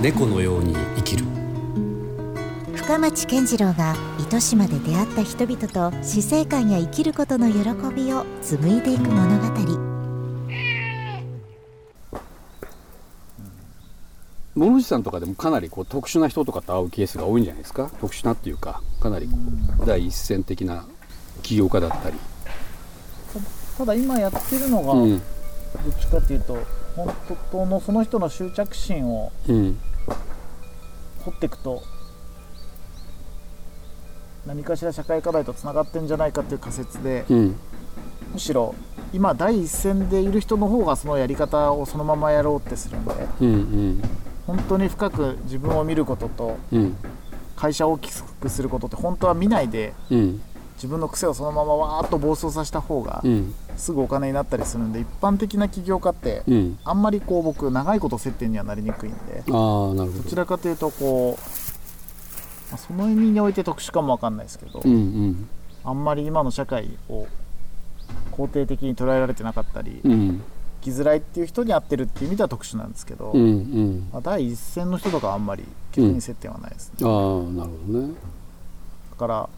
猫のように生きる。深町健次郎が糸島で出会った人々と死生観や生きることの喜びを紡いでいく物語。物持さんとかでもかなりこう特殊な人とかと会うケースが多いんじゃないですか？特殊なっていうかかなりこう第一線的な起業家だったり、ただ今やってるのが、うんどっちかっていうと本当のその人の執着心をうん。掘っていくと何かしら社会課題とつながってんじゃないかっていう仮説でうん。むしろ今第一線でいる人の方がそのやり方をそのままやろうってするんでうんうん。本当に深く自分を見ることとうん。会社を大きくすることって本当は見ないでうん自分の癖をそのままわーっと暴走させた方がうん。すぐお金になったりするんで一般的な起業家ってうん。あんまりこう僕長いこと接点にはなりにくいんでああなるほど。ちどらかというとこう、まあその意味において特殊かもわかんないですけど、うんうん。あんまり今の社会を肯定的に捉えられてなかったり、うん。生きづらいっていう人に合ってるっていう意味では特殊なんですけど、うんうん。まあ、第一線の人とかあんまり逆に接点はないですね、ああなるほどね。だから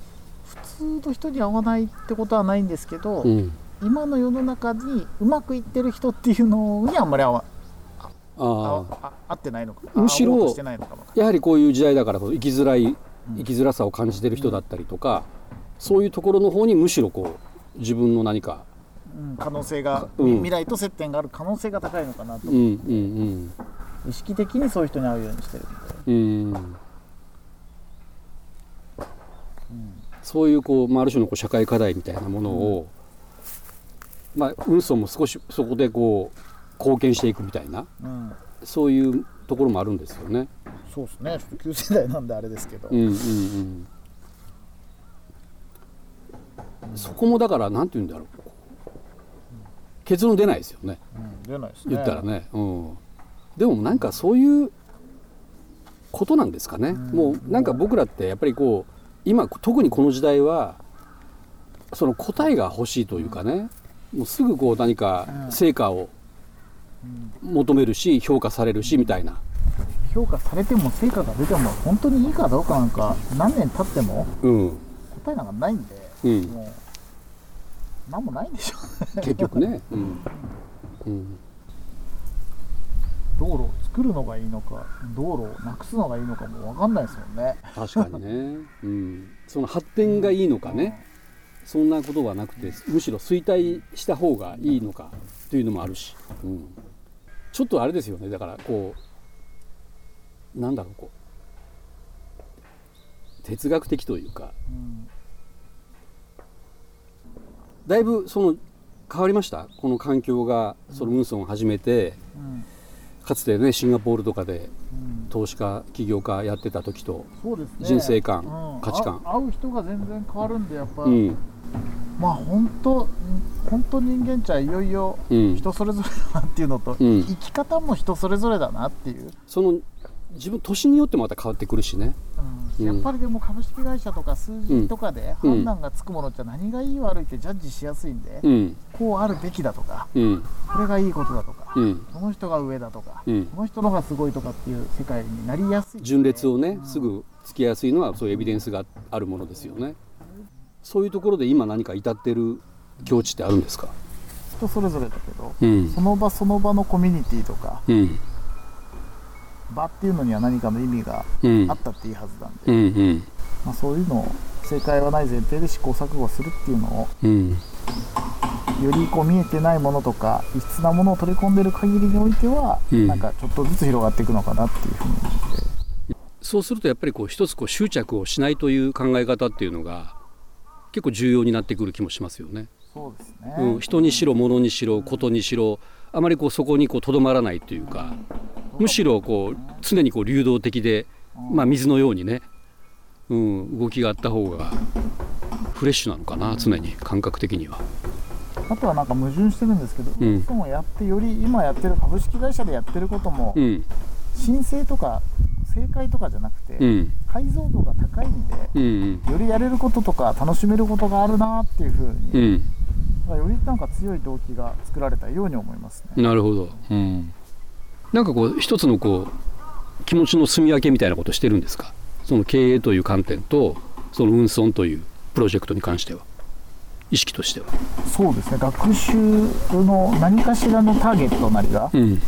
普通の人に合わないってことはないんですけど、うん。今の世の中にうまくいってる人っていうのにあんまり合わああ合ってないのかむしろしてないのかもやはりこういう時代だから生きづらい生きづらさを感じてる人だったりとか、そういうところの方にむしろこう自分の何かうん可能性が、うん。未来と接点がある可能性が高いのかなと、うんうん。意識的にそういう人に会うようにしてるんで、うん。うんそういうこう、まあ、ある種のこう社会課題みたいなものを、まあ運送も少しそこでこう貢献していくみたいなうん、そういうところもあるんですよね。そうですね。旧世代なんであれですけど、うんうんうん。そこもだからなんて言うんだろう。結論出ないですよね。うん。出ないですね。言ったらね、うん、でもなんかそういうことなんですかね、もうなんか僕らってやっぱりこう今特にこの時代はその答えが欲しいというかねもうすぐこう何か成果を求めるし評価されるしみたいな、評価されても成果が出ても本当にいいかどうかなんか何年経ってもうん。答えなんかないんで、うん、もう何もないんでしょ結局ね、うん。うん、道路を作るのがいいのか道路をなくすのがいいのかも分かんないですもんね。確かにね、うん、その発展がいいのかね、そんなことはなくてむしろ衰退した方がいいのかというのもあるし、うん、ちょっとあれですよね。だからこうなんだろうこう。哲学的というか。うん。だいぶその変わりました？この環境がその運送を始めて。うんかつてねシンガポールとかでうん。投資家起業家やってた時と、人生観うん。価値観。あ会う人が全然変わるんでやっぱ、うん。まあ本当本当人間っちゃいよいようん、人それぞれだなっていうのと、うん。生き方も人それぞれだなっていう、その自分年によってもまた変わってくるしね。うん。やっぱりでも株式会社とか数字とかで判断がつくものって何がいい悪いってジャッジしやすいんで、うん。こうあるべきだとかうん。これがいいことだとか、うん。この人が上だとか、うん。この人の方がすごいとかっていう世界になりやすい順列をねすぐつきやすいのはそういうエビデンスがあるものですよね。そういうところで今何か至ってる境地ってあるんですか？人それぞれだけど、うん。その場その場のコミュニティとかうん場っていうのには何かの意味がうん。あったっていいはずなんで、うんうん。まあ、そういうのを正解はない前提で試行錯誤するっていうのをうん。よりこう見えてないものとか異質なものを取り込んでる限りにおいては、うん。なんかちょっとずつ広がっていくのかなっていうふうに思って。そうするとやっぱりこう一つこう執着をしないという考え方っていうのが結構重要になってくる気もしますよね。そうですね、うん、人にしろ物にしろことにしろあまりこうそこにこうとどまらないというかむしろこう常にこう流動的で、まあ、水のようにね、うん、動きがあった方がフレッシュなのかな常に感覚的には。あとはなんか矛盾してるんですけど、うん。いつもやってより今やってる株式会社でやってることも、うん。申請とか正解とかじゃなくて、うん。解像度が高いんで、うんよりやれることとか楽しめることがあるなっていうふううによりなんか強い動機が作られたように思いますね。なるほど、うん、なんかこう一つのこう気持ちの住み分けみたいなことしてるんですか？その経営という観点とその運送というプロジェクトに関しては。意識としては。そうですね。学習の何かしらのターゲットなりがうん。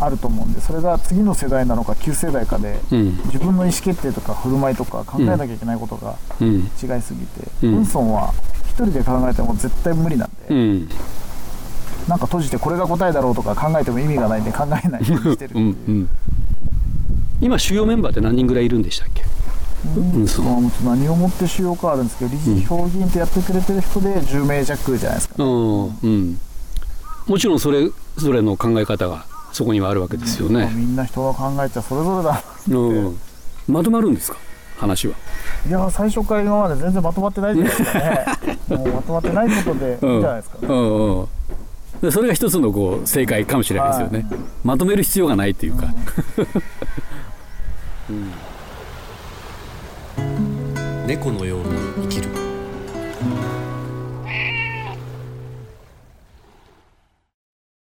あると思うんでそれが次の世代なのか旧世代かでうん。自分の意思決定とか振る舞いとか考えなきゃいけないことがうん。違いすぎて、うん。ウンソンは一人で考えても絶対無理なんで、うん。なんか閉じてこれが答えだろうとか考えても意味がないんで考えないようにしてるう。んうん今主要メンバーって何人ぐらいいるんでしたっけ？うんそ何をもって主要かあるんですけど理事評議員とやってくれてる人で10名弱じゃないですか、うんうん。もちろんそれぞれの考え方がそこにはあるわけですよまあね、みんな人の考えちゃそれぞれだうん、まとまるんですか？話は。いや最初から今まで全然まとまってないじゃないですかね。もうまとまってないことでいいんじゃないですか、うん。うん。でそれが一つのこう正解かもしれないですよね、はい。まとめる必要がないっていうか、猫のように生きる